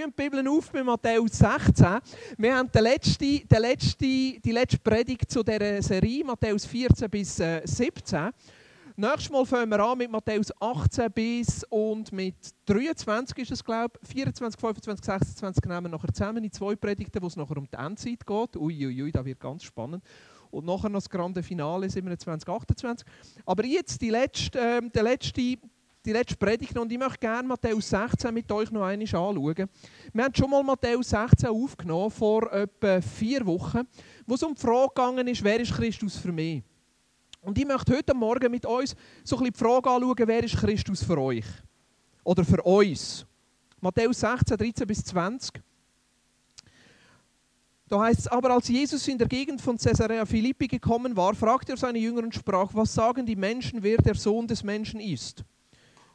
tun die Bibel auf bei Matthäus 16. Wir haben die letzte, die letzte, die letzte Predigt zu dieser Serie, Matthäus 14 bis 17. Äh, Nächstes Mal fangen wir an mit Matthäus 18 bis und mit 23 ist es, glaube ich. 24, 25, 26 nehmen wir nachher zusammen in zwei Predigten, wo es nachher um die Endzeit geht. Uiuiui, ui, ui, das wird ganz spannend. Und nachher noch das grande Finale 27, 28. Aber jetzt die letzte, äh, die letzte die letzte Predigt und ich möchte gerne Matthäus 16 mit euch noch einmal anschauen. Wir haben schon mal Matthäus 16 aufgenommen, vor etwa vier Wochen, wo es um die Frage gegangen ist, wer ist Christus für mich? Und ich möchte heute Morgen mit uns so ein bisschen die Frage anschauen, wer ist Christus für euch? Oder für uns? Matthäus 16, 13 bis 20. Da heißt es, aber als Jesus in der Gegend von Caesarea Philippi gekommen war, fragte er seine Jünger und sprach, was sagen die Menschen, wer der Sohn des Menschen ist?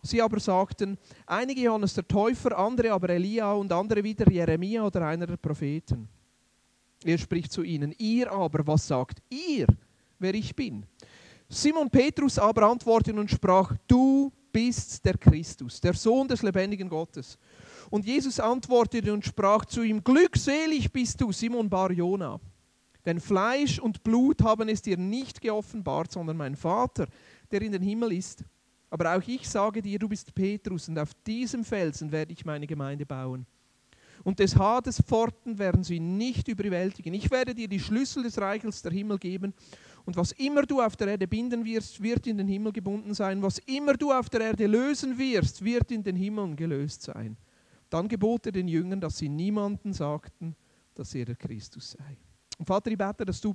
Sie aber sagten, einige Johannes der Täufer, andere aber Elia und andere wieder Jeremia oder einer der Propheten. Er spricht zu ihnen, ihr aber, was sagt ihr, wer ich bin? Simon Petrus aber antwortete und sprach, du bist der Christus, der Sohn des lebendigen Gottes. Und Jesus antwortete und sprach zu ihm, glückselig bist du, Simon Bar Jona. Denn Fleisch und Blut haben es dir nicht geoffenbart, sondern mein Vater, der in den Himmel ist. Aber auch ich sage dir, du bist Petrus, und auf diesem Felsen werde ich meine Gemeinde bauen. Und des Hades Pforten werden sie nicht überwältigen. Ich werde dir die Schlüssel des Reichels der Himmel geben. Und was immer du auf der Erde binden wirst, wird in den Himmel gebunden sein. Was immer du auf der Erde lösen wirst, wird in den Himmel gelöst sein. Dann gebot er den Jüngern, dass sie niemanden sagten, dass er der Christus sei. Und Vater, ich bete, dass du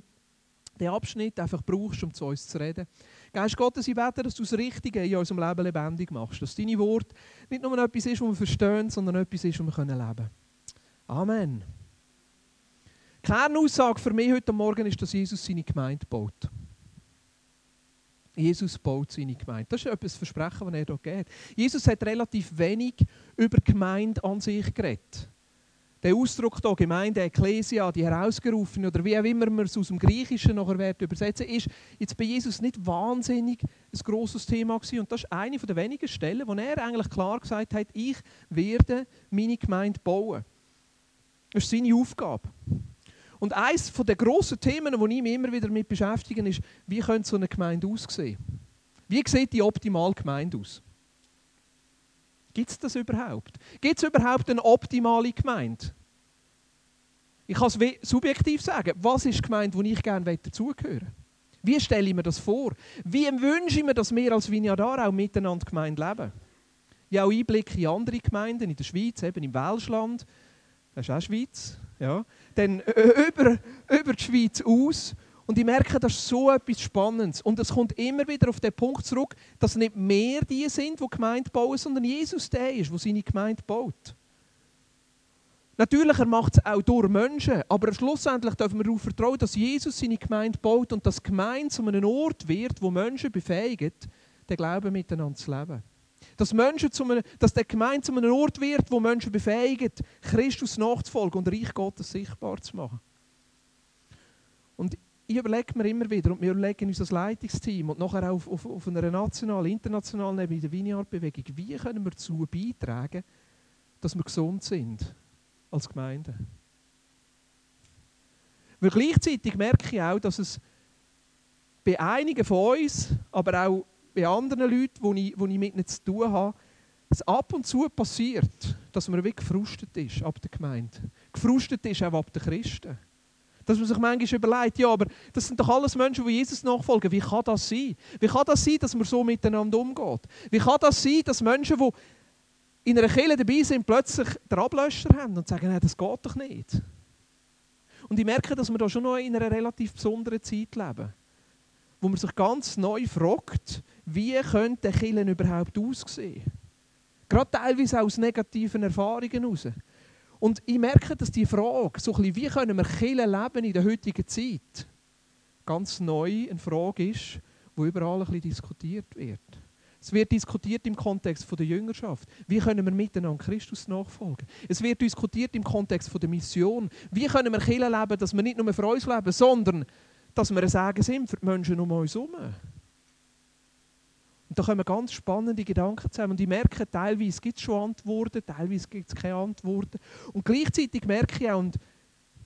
den Abschnitt einfach brauchst, um zu uns zu reden. Geist Gottes, ich bete, dass du das Richtige in unserem Leben lebendig machst. Dass deine Worte nicht nur etwas ist, was wir verstehen, sondern etwas ist, was wir leben können. Amen. Kernaussage für mich heute Morgen ist, dass Jesus seine Gemeinde baut. Jesus baut seine Gemeinde. Das ist etwas Versprechen, das er hier gibt. Jesus hat relativ wenig über Gemeinde an sich geredet der Ausdruck hier, Gemeinde, Ekklesia, die herausgerufen oder wie auch immer man es aus dem Griechischen nachher übersetzen, ist jetzt bei Jesus nicht wahnsinnig ein grosses Thema gewesen. Und das ist eine der wenigen Stellen, wo er eigentlich klar gesagt hat, ich werde meine Gemeinde bauen. Das ist seine Aufgabe. Und eines der grossen Themen, die ich mich immer wieder damit beschäftige, ist, wie könnte so eine Gemeinde aussehen? Wie sieht die optimale Gemeinde aus? Gibt es das überhaupt? Gibt es überhaupt eine optimale Gemeinde? Ich kann es subjektiv sagen. Was ist die Gemeinde, wo ich gerne dazugehören Wie stelle ich mir das vor? Wie wünsche ich mir, dass wir als Vignadar auch miteinander Gemeinde leben? Ich habe auch Einblick in andere Gemeinden in der Schweiz, eben im Welschland. Das ist auch Schweiz. Ja. Dann äh, über, über die Schweiz aus und ich merke, das ist so etwas Spannendes. Und es kommt immer wieder auf den Punkt zurück, dass nicht mehr die sind, die Gemeinde bauen, sondern Jesus der ist, der seine Gemeinde baut. Natürlich, er macht es auch durch Menschen, aber schlussendlich dürfen wir darauf vertrauen, dass Jesus seine Gemeinde baut und dass Gemeinde zu einem Ort wird, wo Menschen befähigt, den Glauben miteinander zu leben. Dass, Menschen zu einem, dass der Gemeinde zu einem Ort wird, wo Menschen befähigt, Christus nachzufolgen und Reich Gottes sichtbar zu machen. Und ich überlege mir immer wieder, und wir überlegen uns als Leitungsteam und nachher auch auf, auf, auf einer nationalen, internationalen Ebene, in der Vineyard-Bewegung, wie können wir dazu beitragen, dass wir gesund sind als Gemeinde. Weil gleichzeitig merke ich auch, dass es bei einigen von uns, aber auch bei anderen Leuten, die ich, ich mit ihnen zu tun habe, es ab und zu passiert, dass man wirklich gefrustet ist ab der Gemeinde. Gefrustet ist auch ab den Christen. Dass man sich manchmal überlegt, ja, aber das sind doch alles Menschen, die Jesus nachfolgen. Wie kann das sein? Wie kann das sein, dass man so miteinander umgeht? Wie kann das sein, dass Menschen, die in einer Kirche dabei sind, plötzlich den Ablöscher haben und sagen, nein, das geht doch nicht. Und ich merke, dass wir da schon noch in einer relativ besonderen Zeit leben. Wo man sich ganz neu fragt, wie könnte Kirche überhaupt aussehen? Gerade teilweise aus negativen Erfahrungen heraus. Und ich merke, dass die Frage, so ein bisschen, wie können wir leben in der heutigen Zeit, ganz neu eine Frage ist, die überall ein bisschen diskutiert wird. Es wird diskutiert im Kontext der Jüngerschaft. Wie können wir miteinander Christus nachfolgen? Es wird diskutiert im Kontext der Mission. Wie können wir Kirche leben, dass wir nicht nur für uns leben, sondern dass wir ein Sagen sind für die Menschen um uns herum. Und da kommen ganz spannende Gedanken zusammen. Und ich merke, teilweise gibt es schon Antworten, teilweise gibt es keine Antworten. Und gleichzeitig merke ich auch, und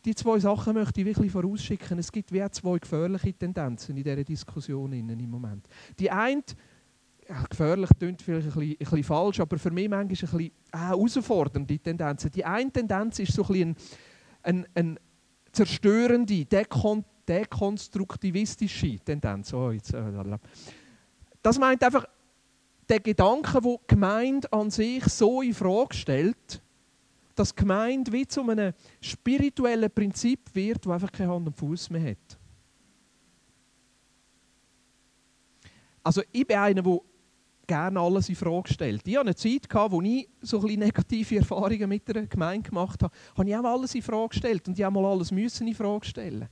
die zwei Sachen möchte ich wirklich vorausschicken, es gibt wie zwei gefährliche Tendenzen in dieser Diskussion im Moment. Die eine, ja, gefährlich klingt vielleicht ein bisschen, ein bisschen, falsch, aber für mich manchmal ein bisschen äh, herausfordernd, Tendenzen. Die eine Tendenz ist so ein bisschen ein, ein, ein zerstörende, dekon dekonstruktivistische Tendenz. Oh, jetzt, äh, das meint einfach der Gedanke, wo die Gemeinde an sich so in Frage stellt, dass die Gemeinde wie zu einem spirituellen Prinzip wird, das einfach keine Hand und Fuß mehr hat. Also ich bin einer, der gerne alles in Frage stellt. Ich hatte eine Zeit, wo ich so ein negative Erfahrungen mit der Gemeinde gemacht habe, habe ich auch alles in Frage gestellt und ich habe mal alles müssen in Frage stellen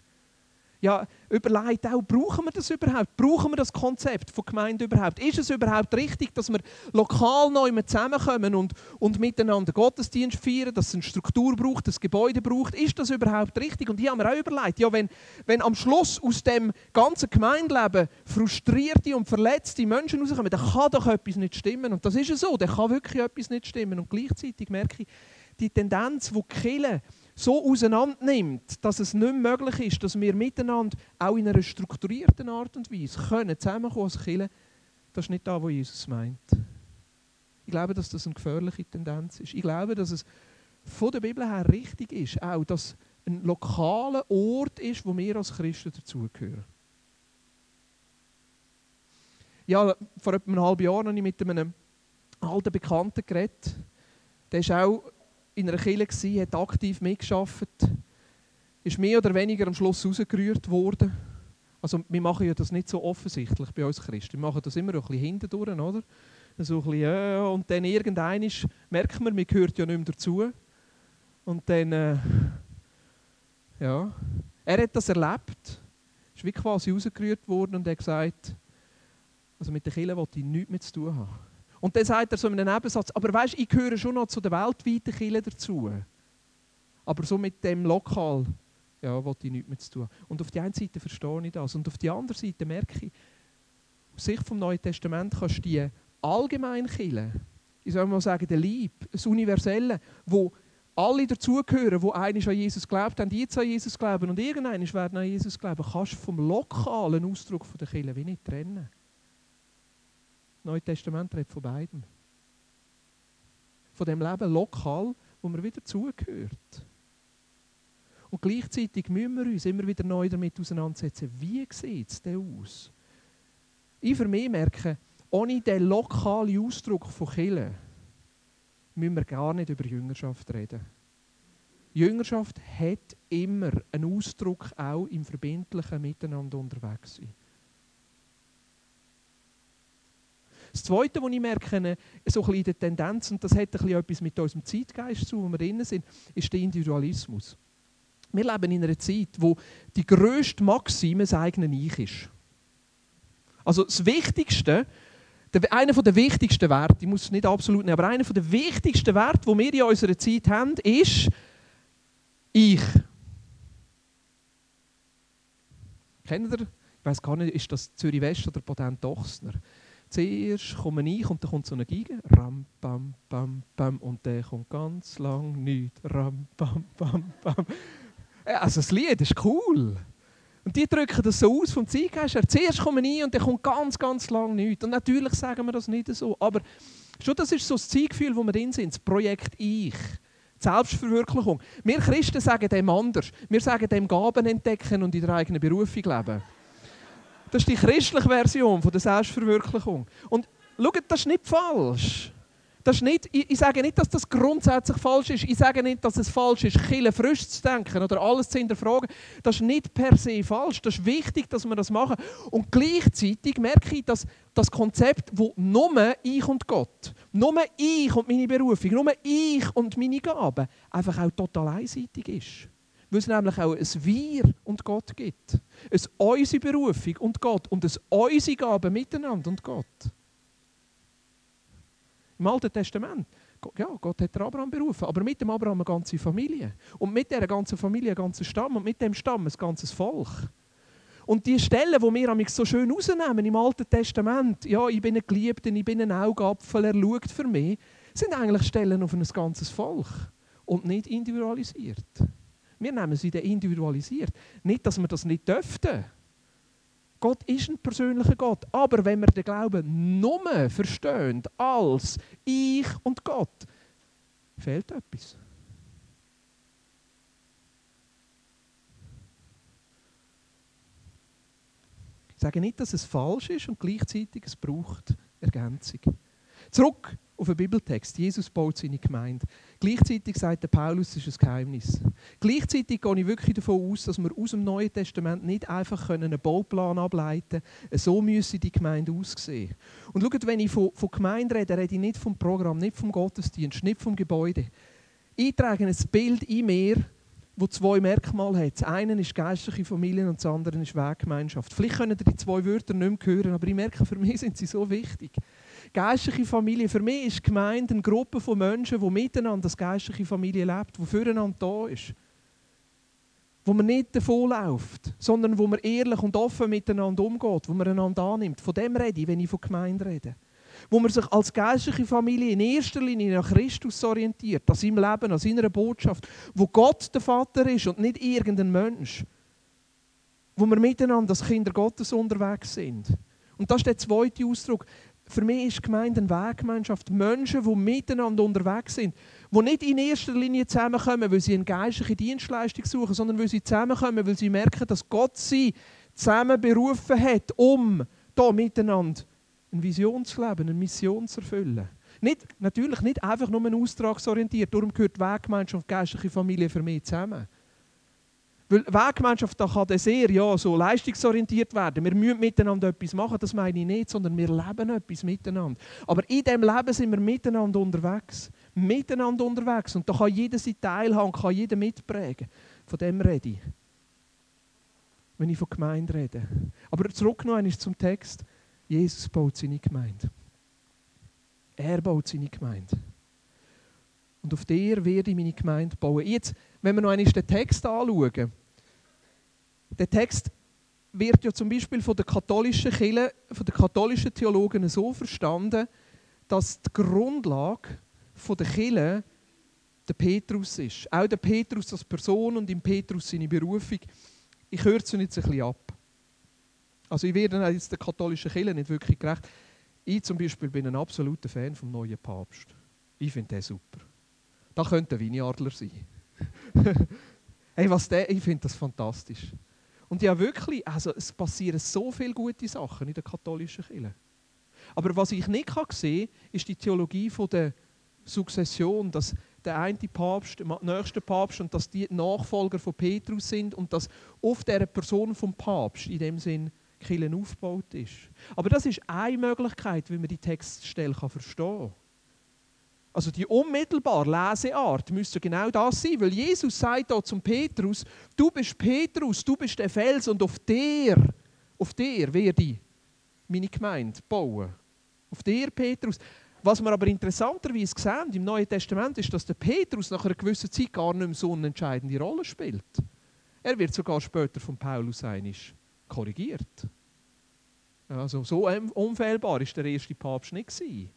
ja, überlegt auch, brauchen wir das überhaupt? Brauchen wir das Konzept von Gemeinde überhaupt? Ist es überhaupt richtig, dass wir lokal neu zusammenkommen und, und miteinander Gottesdienst feiern, dass es eine Struktur braucht, ein Gebäude braucht? Ist das überhaupt richtig? Und ich habe mir auch überlegt, ja, wenn, wenn am Schluss aus dem ganzen Gemeindeleben frustrierte und verletzte Menschen rauskommen, dann kann doch etwas nicht stimmen. Und das ist ja so, dann kann wirklich etwas nicht stimmen. Und gleichzeitig merke ich, die Tendenz, die Kille so auseinander nimmt, dass es nicht möglich ist, dass wir miteinander auch in einer strukturierten Art und Weise können zusammenkommen als Kirche, das ist nicht das, was Jesus meint. Ich glaube, dass das eine gefährliche Tendenz ist. Ich glaube, dass es von der Bibel her richtig ist, auch dass ein lokaler Ort ist, wo wir als Christen dazugehören. Ja, vor etwa einem halben Jahr habe ich mit einem alten Bekannten geredet. Der ist auch in einer Kirche, hat aktiv mitgearbeitet, ist mehr oder weniger am Schluss rausgerührt worden. Also wir machen ja das nicht so offensichtlich bei uns Christen. Wir machen das immer ein bisschen hintendurch, oder? So ein bisschen, äh, und dann irgendein merkt man, man gehört ja nicht mehr dazu. Und dann, äh, ja, er hat das erlebt, ist wie quasi rausgerührt worden und hat gesagt, also mit der Kirche wollte ich nichts mehr zu tun haben. Und dann sagt er so in einem Nebensatz, aber weißt, ich gehöre schon noch zu der weltweiten Kirche dazu. Aber so mit dem Lokal, ja, wollte ich nichts mehr zu tun. Und auf der einen Seite verstehe ich das. Und auf der anderen Seite merke ich, aus Sicht vom Neuen Testament kannst du die allgemein Kirche, ich soll mal sagen, der Lieb, das Universelle, wo alle dazugehören, die eigentlich an Jesus glaubt haben, jetzt an Jesus glauben und irgendwann werden an Jesus glauben, kannst du vom lokalen Ausdruck der Kirche wie nicht trennen. Neue Testament redet von beidem. Von dem Leben lokal, wo man wieder zugehört. Und gleichzeitig müssen wir uns immer wieder neu damit auseinandersetzen, wie sieht es denn aus? Ich für mich merke, ohne den lokalen Ausdruck von Killen müssen wir gar nicht über Jüngerschaft reden. Jüngerschaft hat immer einen Ausdruck auch im verbindlichen Miteinander unterwegs sein. Das Zweite, was ich merke, so ein die Tendenz, und das hat ein bisschen etwas mit unserem Zeitgeist zu, wo wir drin sind, ist der Individualismus. Wir leben in einer Zeit, wo die grösste Maxime das eigene Ich ist. Also das Wichtigste, einer der wichtigsten Werte, ich muss es nicht absolut nehmen, aber einer der wichtigsten Werte, die wir in unserer Zeit haben, ist Ich. Kennt ihr? Ich weiß gar nicht, ist das Zürich West oder Potent Dochsner? Zuerst komme ich und dann kommt so eine Geige, ram, bam, bam, bam, und dann kommt ganz lang nichts, ram, bam, bam, bam. Also das Lied ist cool. Und die drücken das so aus vom Zeitgeist. Zuerst komme ich und dann kommt ganz, ganz lang nichts. Und natürlich sagen wir das nicht so, aber schon das ist so das Zielgefühl, wo wir drin sind, das Projekt Ich. Die Selbstverwirklichung. Wir Christen sagen dem anders. Wir sagen dem Gaben entdecken und in der eigenen Berufung leben. Das ist die christliche Version von der Selbstverwirklichung. Und schaut, das ist nicht falsch. Das ist nicht, ich, ich, sage nicht, dass das grundsätzlich falsch ist. Ich sage nicht, dass es falsch ist, Kille frisch zu denken oder alles zu hinterfragen. Das ist nicht per se falsch. Das ist wichtig, dass wir das machen. Und gleichzeitig merke ich, dass das Konzept, wo nur ich und Gott, nur ich und meine Berufung, nur ich und meine Gaben einfach auch total einseitig ist. Weil es nämlich auch ein Wir und Gott gibt. Es unsere Berufung und Gott und es unsere Gaben miteinander und Gott. Im Alten Testament, ja, Gott hat Abraham berufen, aber mit dem Abraham eine ganze Familie. Und mit dieser ganzen Familie ein ganzer Stamm und mit dem Stamm ein ganzes Volk. Und die Stellen, die wir so schön rausnehmen im Alten Testament, ja, ich bin ein Geliebter, ich bin ein Augapfel, er schaut für mich, sind eigentlich Stellen auf ein ganzes Volk und nicht individualisiert. Wir nehmen sie dann individualisiert. Nicht, dass wir das nicht dürften. Gott ist ein persönlicher Gott. Aber wenn wir den Glauben nur verstehen als ich und Gott, fehlt etwas. Ich sage nicht, dass es falsch ist und gleichzeitig es braucht Ergänzung. Zurück auf den Bibeltext. Jesus baut seine Gemeinde. Gleichzeitig sagt der Paulus, es ist ein Geheimnis. Gleichzeitig gehe ich wirklich davon aus, dass wir aus dem Neuen Testament nicht einfach einen Bauplan ableiten können. So müsse die Gemeinde aussehen. Und schaut, wenn ich von, von Gemeinde rede, rede ich nicht vom Programm, nicht vom Gottesdienst, nicht vom Gebäude. Ich trage ein Bild in mir, wo zwei Merkmale hat. Das eine ist geistliche Familie und das andere ist Weggemeinschaft. Vielleicht können ihr die zwei Wörter nicht mehr hören, aber ich merke, für mich sind sie so wichtig. Geistliche Familie, für mich ist Gemeinde eine Gruppe von Menschen, die miteinander als geistliche Familie lebt, die füreinander da ist. Wo man nicht davonläuft, sondern wo man ehrlich und offen miteinander umgeht, wo man einander annimmt. Von dem rede ich, wenn ich von Gemeinde rede wo man sich als geistliche Familie in erster Linie nach Christus orientiert, an seinem Leben, an seiner Botschaft, wo Gott der Vater ist und nicht irgendein Mensch. Wo wir miteinander als Kinder Gottes unterwegs sind. Und das ist der zweite Ausdruck. Für mich ist Gemeinde eine Weggemeinschaft. Menschen, die miteinander unterwegs sind. Die nicht in erster Linie zusammenkommen, weil sie eine geistliche Dienstleistung suchen, sondern weil sie zusammenkommen, weil sie merken, dass Gott sie zusammen berufen hat, um da miteinander eine Vision zu leben, eine Mission zu erfüllen. Nicht, natürlich nicht einfach nur ein austragsorientiert, darum gehört Weggemeinschaft und geistliche Familie für mich zusammen. Weil Weggemeinschaft da kann sehr ja, so leistungsorientiert werden. Wir müssen miteinander etwas machen, das meine ich nicht, sondern wir leben etwas miteinander. Aber in diesem Leben sind wir miteinander unterwegs. Miteinander unterwegs. Und da kann jeder sein Teil haben, kann jeder mitprägen. Von dem rede ich. Wenn ich von Gemeinde rede. Aber zurück noch einmal zum Text. Jesus baut seine Gemeinde. Er baut seine Gemeinde. Und auf der werde ich meine Gemeinde bauen. Jetzt, wenn wir noch einmal den Text anschauen. Der Text wird ja zum Beispiel von der katholischen Kirche, von den katholischen Theologen so verstanden, dass die Grundlage der Kirche der Petrus ist. Auch der Petrus als Person und im Petrus seine Berufung. Ich kürze jetzt ein bisschen ab. Also ich werde jetzt der katholischen Kirche nicht wirklich gerecht. Ich zum Beispiel bin ein absoluter Fan vom neuen Papst. Ich finde den super. Da könnte ein Winiadler sein. hey, was der, ich finde das fantastisch. Und ja wirklich, also es passieren so viele gute Sachen in der katholischen Kirche. Aber was ich nicht kann sehen kann, ist die Theologie von der Sukzession, dass der eine Papst, der nächste Papst und dass die Nachfolger von Petrus sind und dass oft der Person vom Papst in dem Sinn Kirche aufgebaut ist. Aber das ist eine Möglichkeit, wie man die Textstelle verstehen kann. Also die unmittelbare Leseart müsste genau das sein, weil Jesus sagt da zum Petrus, du bist Petrus, du bist der Fels und auf der, auf der werde ich meine Gemeinde bauen. Auf der Petrus. Was wir aber interessanterweise sehen im Neuen Testament ist, dass der Petrus nach einer gewissen Zeit gar nicht mehr so eine entscheidende Rolle spielt. Er wird sogar später von Paulus einig korrigiert. Also so unfehlbar ist der erste Papst nicht gewesen.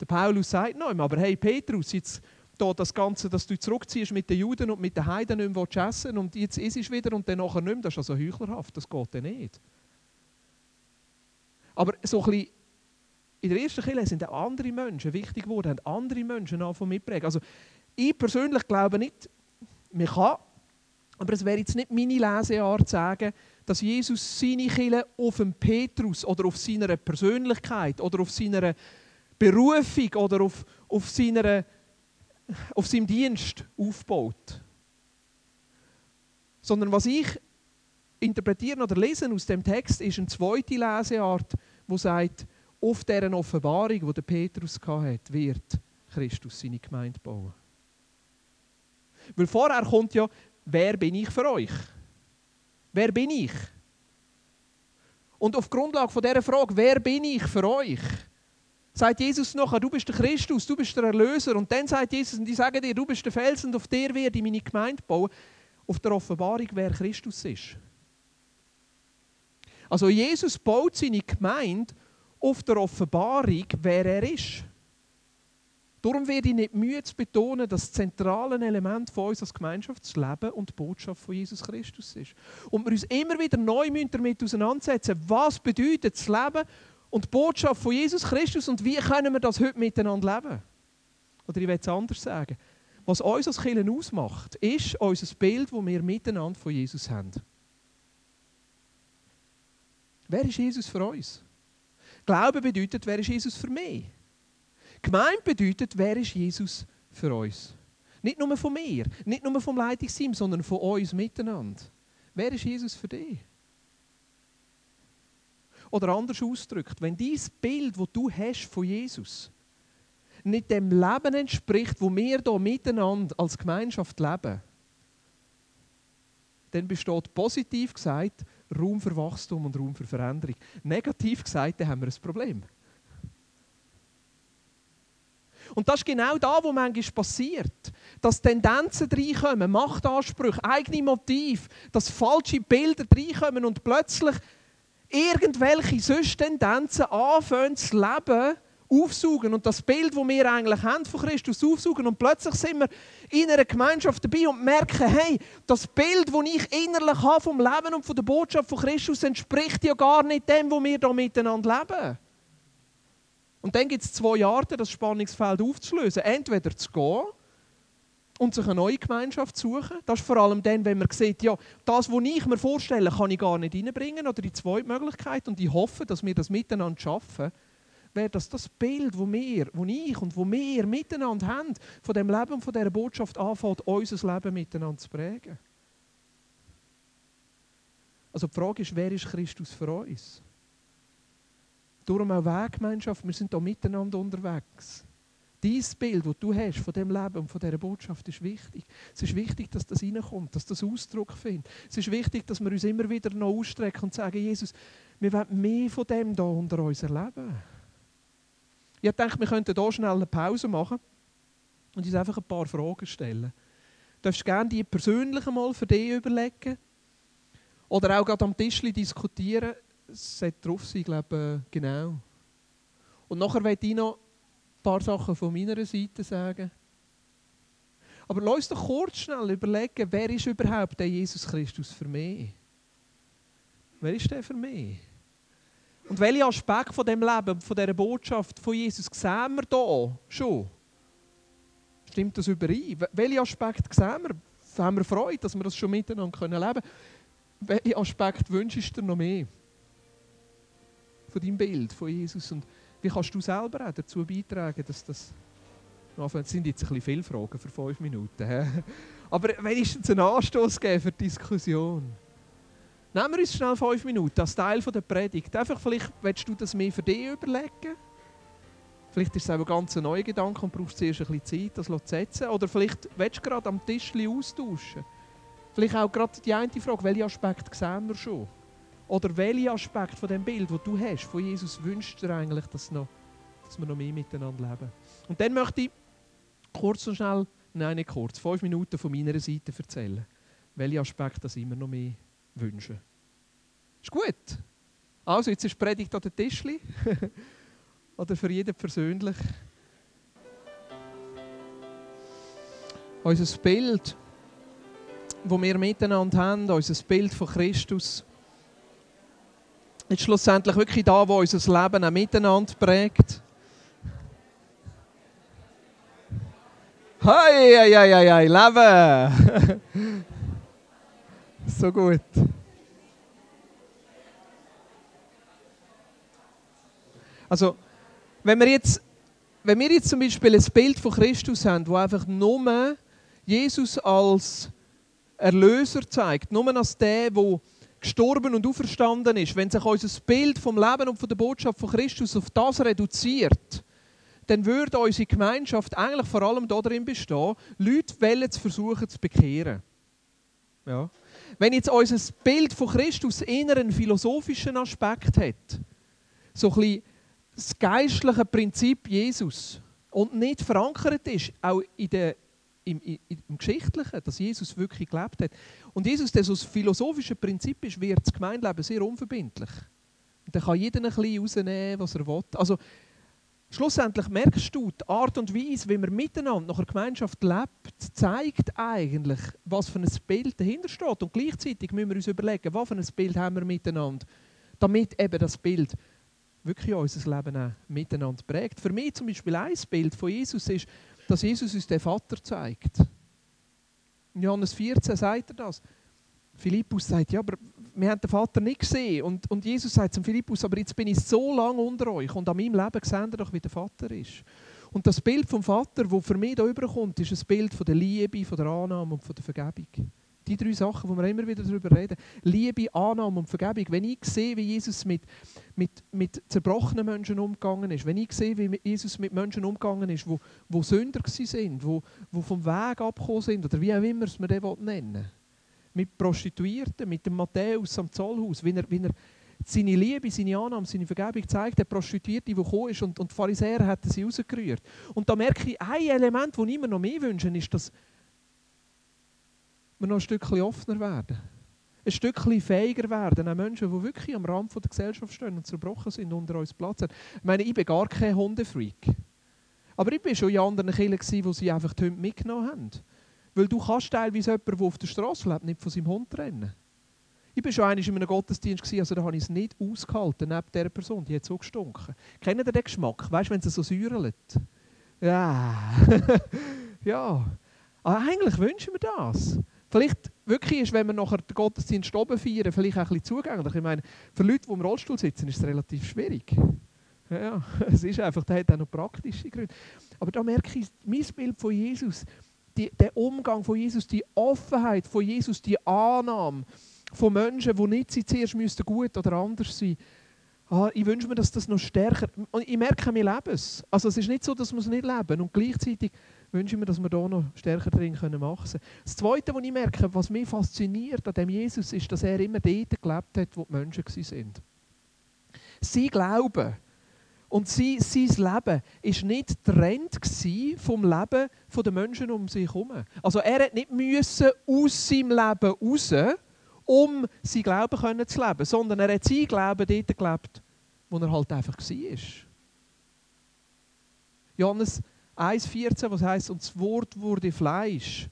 Der Paulus sagt noch, aber hey Petrus, jetzt da das Ganze, dass du zurückziehst mit den Juden und mit den Heiden nicht mehr essen und jetzt isst es wieder und dann nachher nicht mehr, das ist also heuchlerhaft, das geht dann nicht. Aber so ein bisschen in der ersten Kirche sind auch andere Menschen wichtig geworden, haben andere Menschen angefangen mitprägen. Also ich persönlich glaube nicht, man kann, aber es wäre jetzt nicht meine Leseart zu sagen, dass Jesus seine Kirche auf Petrus oder auf seiner Persönlichkeit oder auf seiner Berufung oder auf, auf, seiner, auf seinem Dienst aufbaut. Sondern was ich interpretieren oder lesen aus dem Text ist eine zweite Leseart, wo sagt, auf deren Offenbarung, wo der Petrus hatte, wird Christus seine Gemeinde bauen. Weil vorher kommt ja, wer bin ich für euch? Wer bin ich? Und auf Grundlage von dieser Frage, wer bin ich für euch? Sagt Jesus noch, du bist der Christus, du bist der Erlöser. Und dann sagt Jesus, und ich sage dir, du bist der Felsen, auf der werde ich meine Gemeinde bauen. Auf der Offenbarung, wer Christus ist. Also Jesus baut seine Gemeinde auf der Offenbarung, wer er ist. Darum werde ich nicht müde zu betonen, dass das zentrale Element von uns als Gemeinschaft das Leben und die Botschaft von Jesus Christus ist. Und wir uns immer wieder neu damit auseinandersetzen, was bedeutet das Leben und die Botschaft von Jesus Christus und wie können wir das heute miteinander leben. Oder ich will es anders sagen. Was uns als Kirche ausmacht, ist unser Bild, das wir miteinander von Jesus haben. Wer ist Jesus für uns? Glauben bedeutet, wer ist Jesus für mich? Gemeinde bedeutet, wer ist Jesus für uns? Nicht nur von mir, nicht nur vom Leitungsteam, sondern von uns miteinander. Wer ist Jesus für dich? Oder anders ausgedrückt, wenn dieses Bild, das du hast von Jesus, nicht dem Leben entspricht, wo wir hier miteinander als Gemeinschaft leben, dann besteht positiv gesagt Raum für Wachstum und Raum für Veränderung. Negativ gesagt, dann haben wir ein Problem. Und das ist genau da, wo manchmal passiert. Dass Tendenzen reinkommen, Machtansprüche, eigene Motive, dass falsche Bilder reinkommen und plötzlich irgendwelche sonst Tendenzen anfangen zu leben, aufsaugen und das Bild, das wir eigentlich haben von Christus aufsaugen und plötzlich sind wir in einer Gemeinschaft dabei und merken, hey, das Bild, das ich innerlich habe vom Leben und von der Botschaft von Christus entspricht ja gar nicht dem, wo wir hier miteinander leben. Und dann gibt es zwei Arten, das Spannungsfeld aufzulösen. Entweder zu gehen und sich eine neue Gemeinschaft suchen. Das ist vor allem dann, wenn man sieht, ja, das, was ich mir vorstelle, kann ich gar nicht reinbringen. Oder die zweite Möglichkeit, und ich hoffe, dass wir das miteinander schaffen, wäre, dass das Bild, das wir, wo ich und wo wir miteinander haben, von dem Leben und von dieser Botschaft anfängt, unser Leben miteinander zu prägen. Also die Frage ist, wer ist Christus für uns? Darum auch Weggemeinschaft, wir sind hier miteinander unterwegs. Dieses Bild, das du hast von dem Leben und von dieser Botschaft, ist wichtig. Es ist wichtig, dass das reinkommt, dass das Ausdruck findet. Es ist wichtig, dass wir uns immer wieder noch ausstrecken und sagen, Jesus, wir wollen mehr von dem hier unter uns erleben. Ich dachte, wir könnten hier schnell eine Pause machen und uns einfach ein paar Fragen stellen. Du darfst gerne die persönlich mal für dich überlegen oder auch gerade am Tisch diskutieren es sollte drauf sein, glaube ich, genau. Und nachher werde ich noch paar Sachen von meiner Seite sagen. Aber lass uns doch kurz schnell überlegen, wer ist überhaupt der Jesus Christus für mich? Wer ist der für mich? Und welche Aspekte von dem Leben, von dieser Botschaft von Jesus sehen wir hier schon? Stimmt das überein? Welche Aspekte sehen wir? Haben wir Freude, dass wir das schon miteinander leben können? Welche Aspekte wünschst du dir noch mehr? von deinem Bild von Jesus und wie kannst du selber auch dazu beitragen, dass das... Das sind jetzt ein bisschen viele Fragen für fünf Minuten. Aber wenigstens einen Anstoß geben für die Diskussion. Nehmen wir uns schnell fünf Minuten als Teil der Predigt. Einfach vielleicht willst du das mehr für dich überlegen. Vielleicht ist es auch ein ganz neuer Gedanke und brauchst zuerst ein bisschen Zeit, das zu setzen. Oder vielleicht willst du gerade am Tisch austauschen. Vielleicht auch gerade die eine Frage, welche Aspekte sehen wir schon? Oder welche Aspekt von dem Bild, das du hast, von Jesus, wünschst du dir eigentlich, dass, noch, dass wir noch mehr miteinander leben? Und dann möchte ich kurz und schnell, nein, nicht kurz, fünf Minuten von meiner Seite erzählen, welche Aspekte das immer noch mehr wünschen. Ist gut? Also, jetzt ist Predigt an den Tischli. Oder für jeden persönlich. Unser Bild, das wir miteinander haben, unser Bild von Christus, ist schlussendlich wirklich da, wo unser Leben auch miteinander prägt. Hei, hei, hei, hei, hei, Leben! so gut. Also, wenn wir jetzt, wenn wir jetzt zum Beispiel ein Bild von Christus haben, wo einfach nur Jesus als Erlöser zeigt, nur als der, der gestorben und auferstanden ist, wenn sich unser Bild vom Leben und von der Botschaft von Christus auf das reduziert, dann würde unsere Gemeinschaft eigentlich vor allem darin bestehen, Leute zu versuchen zu bekehren. Ja. Wenn jetzt unser Bild von Christus eher einen philosophischen Aspekt hat, so ein bisschen das geistliche Prinzip Jesus und nicht verankert ist, auch in der im, im, Geschichtlichen, dass Jesus wirklich gelebt hat. Und Jesus, der so das philosophische Prinzip ist, wird das Gemeindeleben sehr unverbindlich. Und dann kann jeder ein bisschen rausnehmen, was er will. Also, schlussendlich merkst du, die Art und Weise, wie man miteinander nach einer Gemeinschaft lebt, zeigt eigentlich, was für ein Bild dahinter steht. Und gleichzeitig müssen wir uns überlegen, was für ein Bild haben wir miteinander, damit eben das Bild wirklich unser Leben auch miteinander prägt. Für mich zum Beispiel ein Bild von Jesus ist, dass Jesus uns den Vater zeigt. In Johannes 14 sagt er das. Philippus sagt, ja, aber wir haben den Vater nicht gesehen. Und, und Jesus sagt zum Philippus, aber jetzt bin ich so lange unter euch und an meinem Leben seht ihr doch, wie der Vater ist. Und das Bild vom Vater, das für mich hier überkommt, ist ein Bild von der Liebe, von der Annahme und von der Vergebung. Die drei Sachen, wo wir immer wieder darüber reden. Liebe, Annahme und Vergebung. Wenn ich sehe, wie Jesus mit, mit, mit zerbrochenen Menschen umgegangen ist, wenn ich sehe, wie Jesus mit Menschen umgegangen ist, wo, wo Sünder waren, wo, wo vom Weg abgekommen sind, oder wie auch immer es man den nennen mit Prostituierten, mit dem Matthäus am Zollhaus, wie er, wie er seine Liebe, seine Annahme, seine Vergebung zeigt, der Prostituierte, die gekommen ist und, und die Pharisäer hätten sie rausgerührt. Und da merke ich, ein Element, das ich mir noch mehr wünsche, ist, dass wir noch ein Stückchen offener werden. Ein Stückchen fähiger werden. Auch Menschen, die wirklich am Rand der Gesellschaft stehen und zerbrochen sind, unter uns Platz haben. Ich meine, ich bin gar kein Hundefreak. Aber ich war schon in anderen Kirchen, wo sie einfach die Hunde mitgenommen haben. Weil du kannst teilweise jemanden, der auf der Straße lebt, nicht von seinem Hund trennen. Ich war schon einmal in einem Gottesdienst, also da habe ich es nicht ausgehalten, neben dieser Person, die hat so gestunken. Kennt ihr den Geschmack? Weißt du, wenn sie so säurelt? Ja. ja. Aber eigentlich wünschen wir das. Vielleicht wirklich ist, wenn wir nachher den Gottesdienst oben feiern, vielleicht auch ein bisschen zugänglich. Ich meine, für Leute, die im Rollstuhl sitzen, ist es relativ schwierig. Ja, es ist einfach, der hat auch noch praktische Gründe. Aber da merke ich, mein Bild von Jesus, die, der Umgang von Jesus, die Offenheit von Jesus, die Annahme von Menschen, die nicht sie zuerst müssten gut oder anders sein ah, ich wünsche mir, dass das noch stärker... Und ich merke, wir leben es. Also es ist nicht so, dass wir es nicht leben. Und gleichzeitig wünsche ich mir, dass wir da noch stärker drin machen können. Das Zweite, was ich merke, was mich fasziniert an dem Jesus, ist, dass er immer dort gelebt hat, wo die Menschen waren. Sie glauben und sie, sein Leben war nicht getrennt vom Leben der Menschen um sich herum. Also er hat nicht müssen aus seinem Leben raus, um sein Glauben zu leben, sondern er hat sein Glauben dort gelebt, wo er halt einfach war. Johannes 1,14, was heißt, und das Wort wurde Fleisch.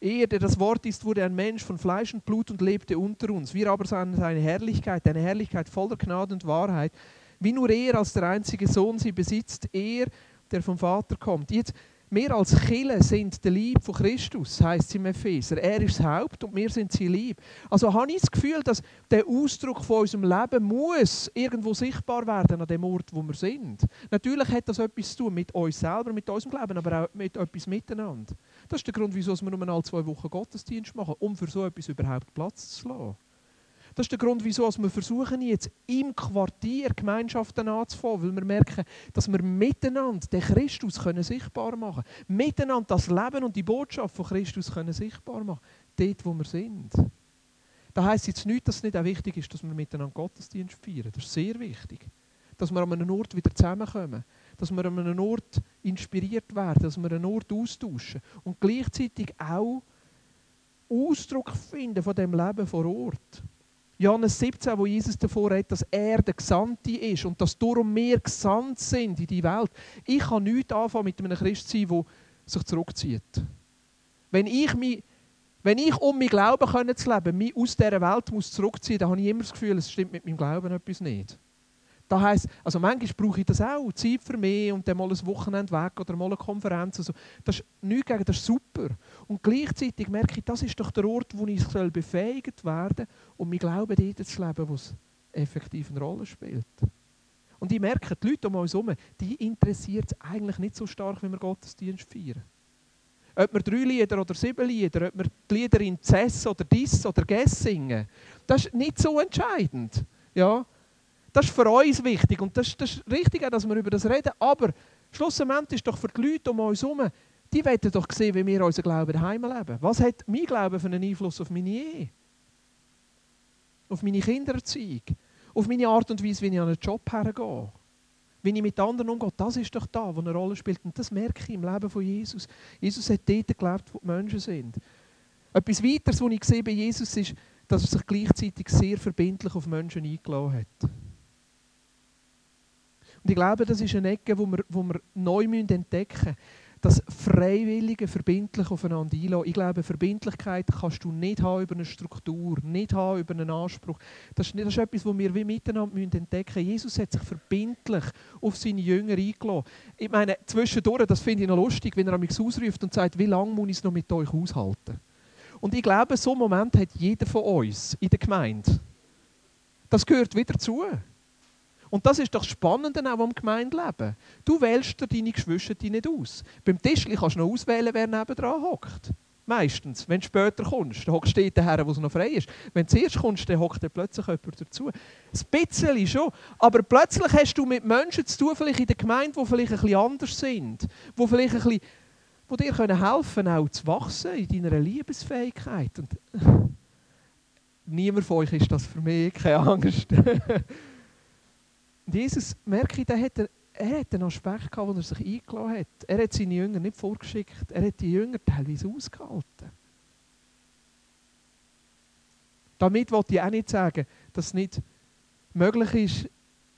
Er, der das Wort ist, wurde ein Mensch von Fleisch und Blut und lebte unter uns. Wir aber sahen seine Herrlichkeit, eine Herrlichkeit voller Gnade und Wahrheit, wie nur er als der einzige Sohn sie besitzt, er, der vom Vater kommt. Jetzt, wir als Chille sind der Lieb von Christus, heißt es im Epheser. Er ist das Haupt und wir sind sein Lieb. Also habe ich das Gefühl, dass der Ausdruck von unserem Leben muss irgendwo sichtbar werden an dem Ort, wo wir sind. Natürlich hat das etwas zu tun mit uns selber, mit unserem Leben, aber auch mit etwas miteinander. Das ist der Grund, wieso wir nur alle zwei Wochen Gottesdienst machen, um für so etwas überhaupt Platz zu lassen. Das ist der Grund, wieso wir versuchen, jetzt im Quartier Gemeinschaften anzufangen, weil wir merken, dass wir miteinander den Christus können sichtbar machen können. Miteinander das Leben und die Botschaft von Christus können sichtbar machen Dort, wo wir sind. Das heisst jetzt nicht, dass es nicht auch wichtig ist, dass wir miteinander Gottesdienst feiern. Das ist sehr wichtig. Dass wir an einem Ort wieder zusammenkommen. Dass wir an einem Ort inspiriert werden. Dass wir einen Ort austauschen. Und gleichzeitig auch Ausdruck finden von dem Leben vor Ort. Johannes 17, wo Jesus davor redet, dass er der Gesandte ist und dass darum wir gesandt sind in die Welt. Ich kann nichts anfangen mit einem Christ sein, der sich zurückzieht. Wenn ich, mich, wenn ich um mein Glauben zu leben, mich aus dieser Welt muss zurückziehen muss, dann habe ich immer das Gefühl, es stimmt mit meinem Glauben etwas nicht. Das heisst, also manchmal brauche ich das auch, Zeit für mich und dann mal ein Wochenende weg oder mal eine Konferenz. Also, das ist nichts gegen, das ist super. Und gleichzeitig merke ich, das ist doch der Ort, wo ich soll befähigt werden um mein Glauben dort zu leben, wo es effektiv eine Rolle spielt. Und ich merke, die Leute um uns herum, die interessiert es eigentlich nicht so stark, wenn wir Gottesdienst feiern. Ob wir drei Lieder oder sieben Lieder, ob wir die Lieder in Cess oder Dis oder Gess singen, das ist nicht so entscheidend. Ja, das ist für uns wichtig und das, ist, das ist richtig, dass wir über das reden. Aber schlussendlich ist doch für die Leute um uns herum, die wollen doch sehen, wie wir unseren Glauben daheim leben. Was hat mein Glaube für einen Einfluss auf meine Ehe? Auf meine Kindererziehung? Auf meine Art und Weise, wie ich an einen Job hergehe? wie ich mit anderen umgehe, das ist doch da, wo eine Rolle spielt. Und das merke ich im Leben von Jesus. Jesus hat dort gelebt, wo die Menschen sind. Etwas weiteres, was ich sehe bei Jesus, ist, dass er sich gleichzeitig sehr verbindlich auf Menschen eingeladen hat. Und ich glaube, das ist eine Ecke, wo wir, wo wir neu entdecken müssen. Das freiwillige, verbindlich aufeinander einlassen. Ich glaube, Verbindlichkeit kannst du nicht haben über eine Struktur, nicht haben über einen Anspruch. Das ist, das ist etwas, was wir wie miteinander entdecken müssen. Jesus hat sich verbindlich auf seine Jünger eingeladen. Ich meine, zwischendurch, das finde ich noch lustig, wenn er mich ausruft und sagt, wie lange muss ich es noch mit euch aushalten? Und ich glaube, so einen Moment hat jeder von uns in der Gemeinde. Das gehört wieder zu. Und das ist doch spannend auch am Gemeindeleben. Du wählst dir deine Geschwister nicht aus. Beim Tischli kannst du noch auswählen, wer nebenan hockt. Meistens. Wenn du später kommst, dann hockst du der her, wo es noch frei ist. Wenn du zuerst kommst, dann hockt plötzlich jemand dazu. Ein bisschen schon. Aber plötzlich hast du mit Menschen zu tun, vielleicht in der Gemeinde, die vielleicht ein bisschen anders sind. Die vielleicht ein bisschen, die dir helfen können, auch zu wachsen in deiner Liebesfähigkeit. Und niemand von euch ist das für mich, keine Angst. Und Jesus, merke ich, der hat, er hat einen Aspekt gehabt, wo er sich eingeladen hat. Er hat seine Jünger nicht vorgeschickt, er hat die Jünger teilweise ausgehalten. Damit wollte ich auch nicht sagen, dass es nicht möglich ist,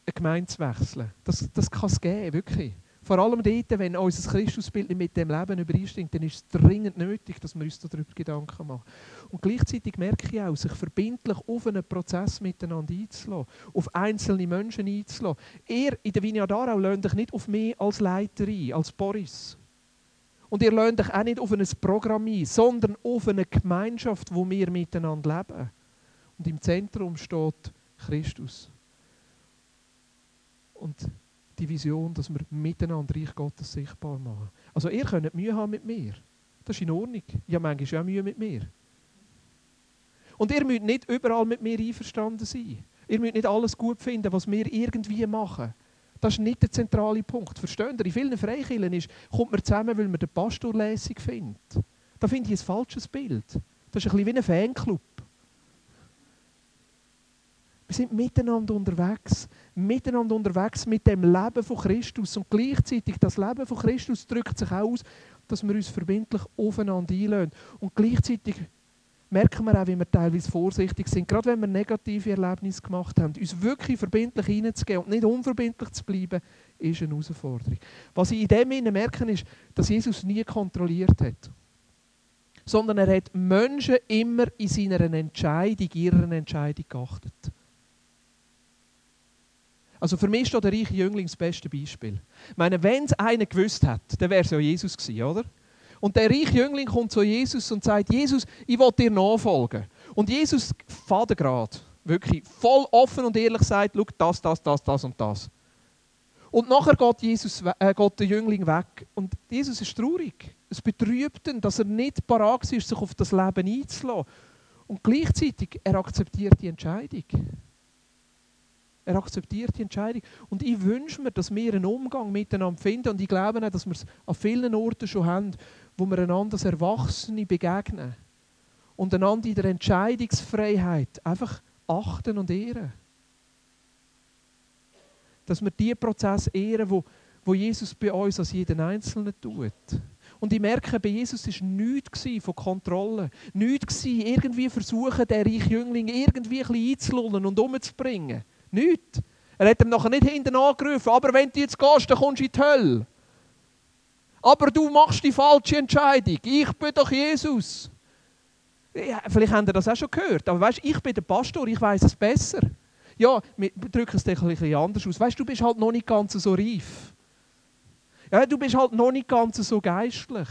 eine Gemeinde zu wechseln. Das, das kann es geben, wirklich. Vor allem dort, wenn unser Christusbild nicht mit dem Leben übereinstimmt, dann ist es dringend nötig, dass wir uns darüber Gedanken machen. Und gleichzeitig merke ich auch, sich verbindlich auf einen Prozess miteinander einzulassen, auf einzelne Menschen einzulassen. Ihr in der Vineyard Aarau lernt euch nicht auf mich als Leiter ein, als Boris. Und ihr lernt euch auch nicht auf ein Programm ein, sondern auf eine Gemeinschaft, wo wir miteinander leben. Und im Zentrum steht Christus. Und die Vision, dass wir miteinander Reich Gottes sichtbar machen. Also ihr könnt Mühe haben mit mir. Das ist in Ordnung. Ich habe manchmal auch Mühe mit mir. Und ihr müsst nicht überall mit mir einverstanden sein. Ihr müsst nicht alles gut finden, was wir irgendwie machen. Das ist nicht der zentrale Punkt. Versteht ihr? In vielen Freikirchen ist, kommt man zusammen, weil man den Pastor lässig findet. Da finde ich ein falsches Bild. Das ist ein bisschen wie ein Fanclub. Wir sind miteinander unterwegs, miteinander unterwegs mit dem Leben von Christus. Und gleichzeitig, das Leben von Christus drückt sich aus, dass wir uns verbindlich aufeinander einlösen. Und gleichzeitig merken wir auch, wie wir teilweise vorsichtig sind, gerade wenn wir negative Erlebnisse gemacht haben. Uns wirklich verbindlich hineinzugehen und nicht unverbindlich zu bleiben, ist eine Herausforderung. Was ich in dem merke, ist, dass Jesus nie kontrolliert hat. Sondern er hat Menschen immer in seiner Entscheidung, ihrer Entscheidung geachtet. Also für mich ist der reiche Jüngling das beste Beispiel. Ich meine, wenn es einer gewusst hat, dann wäre es ja Jesus gewesen, oder? Und der reiche Jüngling kommt zu Jesus und sagt, Jesus, ich will dir nachfolgen. Und Jesus gerade, wirklich voll offen und ehrlich sagt, schau, das, das, das, das und das. Und nachher geht, Jesus, äh, geht der Jüngling weg. Und Jesus ist traurig. Es betrübt ihn, dass er nicht parat ist, sich auf das Leben einzulassen. Und gleichzeitig, er akzeptiert die Entscheidung. Er akzeptiert die Entscheidung. Und ich wünsche mir, dass wir einen Umgang miteinander finden. Und ich glaube auch, dass wir es an vielen Orten schon haben, wo wir einander als Erwachsene begegnen. Und einander in der Entscheidungsfreiheit einfach achten und ehren. Dass wir diesen Prozess ehren, wo, wo Jesus bei uns als jeden Einzelnen tut. Und ich merke, bei Jesus war nichts von Kontrolle. Nichts irgendwie versuchen, den reichen Jüngling irgendwie ein bisschen einzulullen und umzubringen. Nichts. Er hat ihm nachher nicht hinten angerufen, aber wenn du jetzt gehst, dann kommst du in die Hölle. Aber du machst die falsche Entscheidung. Ich bin doch Jesus. Ja, vielleicht habt ihr das auch schon gehört. Aber weißt, ich bin der Pastor, ich weiß es besser. Ja, wir drücken es ein bisschen anders aus. Weißt du, bist halt noch nicht ganz so reif. Ja, du bist halt noch nicht ganz so geistlich.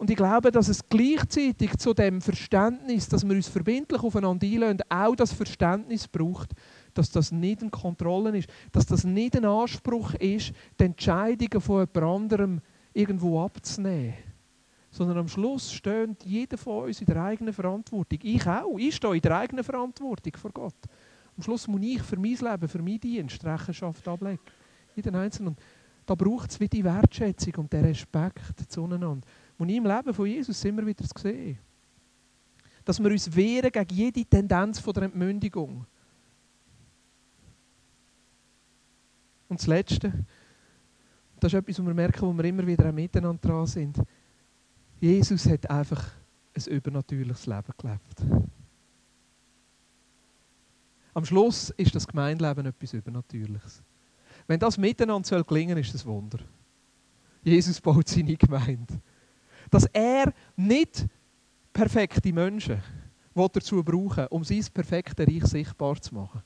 Und ich glaube, dass es gleichzeitig zu dem Verständnis, dass wir uns verbindlich aufeinander einlösen, auch das Verständnis braucht, dass das nicht eine Kontrolle ist, dass das nicht ein Anspruch ist, die Entscheidungen von jemand anderem irgendwo abzunehmen. Sondern am Schluss steht jeder von uns in der eigenen Verantwortung. Ich auch. Ich stehe in der eigenen Verantwortung vor Gott. Am Schluss muss ich für mein Leben, für meinen Dienst Rechenschaft ablegen. Jeden Einzelnen. Da braucht es wie die Wertschätzung und den Respekt zueinander. Und im Leben von Jesus immer wieder zu sehen. Dass wir uns wehren gegen jede Tendenz der Entmündigung. Und das Letzte, das ist etwas, was wir merken, wo wir immer wieder miteinander dran sind. Jesus hat einfach ein übernatürliches Leben gelebt. Am Schluss ist das Gemeindeleben etwas Übernatürliches. Wenn das miteinander soll gelingen ist das Wunder. Jesus baut seine Gemeinde. Dass er nicht perfekte Menschen dazu brauchen um sein perfektes Reich sichtbar zu machen.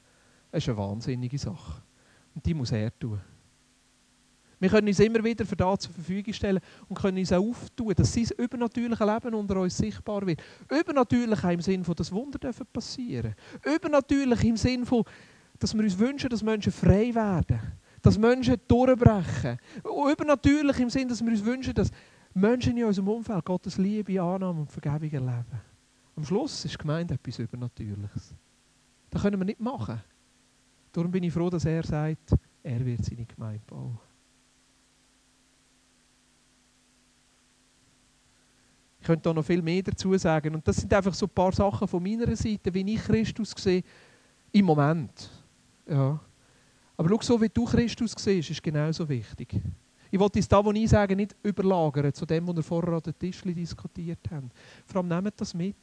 Das ist eine wahnsinnige Sache. Und die muss er tun. Wir können uns immer wieder für das zur Verfügung stellen und können uns auch auftun, dass sein übernatürliches Leben unter uns sichtbar wird. Übernatürlich im Sinne von, dass Wunder dürfen passieren Übernatürlich im Sinne von, dass wir uns wünschen, dass Menschen frei werden. Dass Menschen durchbrechen. Übernatürlich im Sinne, dass wir uns wünschen, dass Menschen in unserem Umfeld Gottes Liebe, Annahme und Vergebung erleben. Am Schluss ist gemeint etwas Übernatürliches. Das können wir nicht machen. Darum bin ich froh, dass er sagt, er wird seine Gemeinde bauen. Ich könnte da noch viel mehr dazu sagen. Und das sind einfach so ein paar Sachen von meiner Seite, wie ich Christus sehe im Moment. Ja. Aber schau, so wie du Christus siehst, ist genauso wichtig. Ich wollte es da, wo ich sage, nicht überlagern zu dem, was wir vorher an den Tisch diskutiert haben. Vor allem nehmt das mit.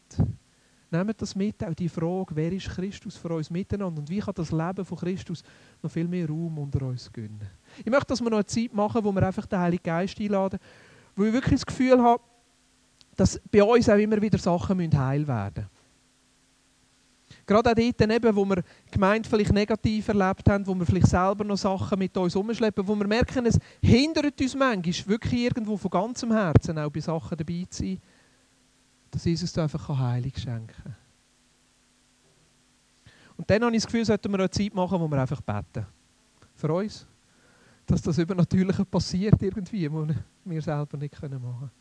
Nehmt das mit, auch die Frage, wer ist Christus für uns miteinander und wie kann das Leben von Christus noch viel mehr Raum unter uns gönnen. Ich möchte, dass wir noch eine Zeit machen, wo wir einfach den Heiligen Geist einladen, wo ich wirklich das Gefühl habe, dass bei uns auch immer wieder Sachen heil werden müssen. Gerade auch dort, eben, wo wir gemeint vielleicht negativ erlebt haben, wo wir vielleicht selber noch Sachen mit uns umschleppen, wo wir merken, es hindert uns manchmal wirklich irgendwo von ganzem Herzen auch bei Sachen dabei zu sein, dass Jesus da einfach Heilung schenken kann. Und dann habe ich das Gefühl, sollten wir eine Zeit machen, wo wir einfach beten. Für uns. Dass das Übernatürliche passiert irgendwie, was wir selber nicht machen können.